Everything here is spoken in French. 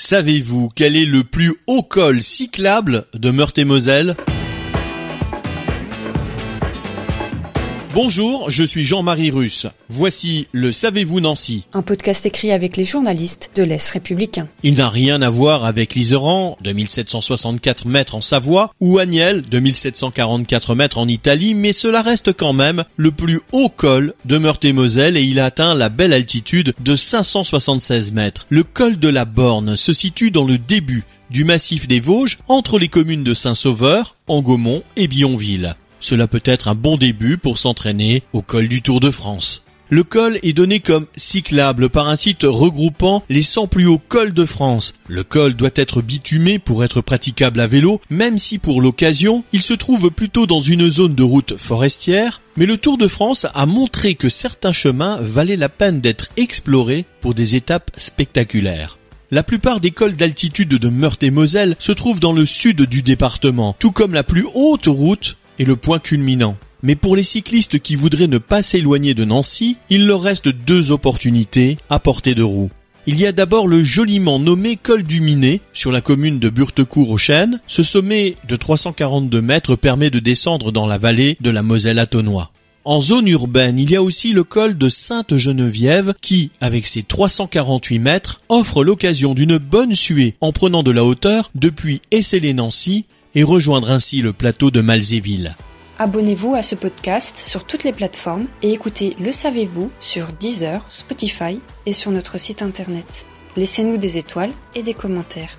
Savez-vous quel est le plus haut col cyclable de Meurthe-et-Moselle? Bonjour, je suis Jean-Marie Russe. Voici le Savez-vous Nancy Un podcast écrit avec les journalistes de l'Est républicain. Il n'a rien à voir avec l'Iseran, 2764 mètres en Savoie, ou Agnel, 2744 mètres en Italie, mais cela reste quand même le plus haut col de Meurthe-et-Moselle et il atteint la belle altitude de 576 mètres. Le col de la Borne se situe dans le début du massif des Vosges, entre les communes de Saint-Sauveur, Angomont et Bionville. Cela peut être un bon début pour s'entraîner au col du Tour de France. Le col est donné comme cyclable par un site regroupant les 100 plus hauts cols de France. Le col doit être bitumé pour être praticable à vélo, même si pour l'occasion, il se trouve plutôt dans une zone de route forestière, mais le Tour de France a montré que certains chemins valaient la peine d'être explorés pour des étapes spectaculaires. La plupart des cols d'altitude de Meurthe-et-Moselle se trouvent dans le sud du département, tout comme la plus haute route et le point culminant. Mais pour les cyclistes qui voudraient ne pas s'éloigner de Nancy, il leur reste deux opportunités à portée de roue. Il y a d'abord le joliment nommé col du Minet sur la commune de Burtecourt aux Chênes. Ce sommet de 342 mètres permet de descendre dans la vallée de la Moselle Atonois. En zone urbaine, il y a aussi le col de Sainte-Geneviève qui, avec ses 348 mètres, offre l'occasion d'une bonne suée en prenant de la hauteur depuis Essélé-Nancy et rejoindre ainsi le plateau de Malzéville. Abonnez-vous à ce podcast sur toutes les plateformes et écoutez Le Savez-vous sur Deezer, Spotify et sur notre site internet. Laissez-nous des étoiles et des commentaires.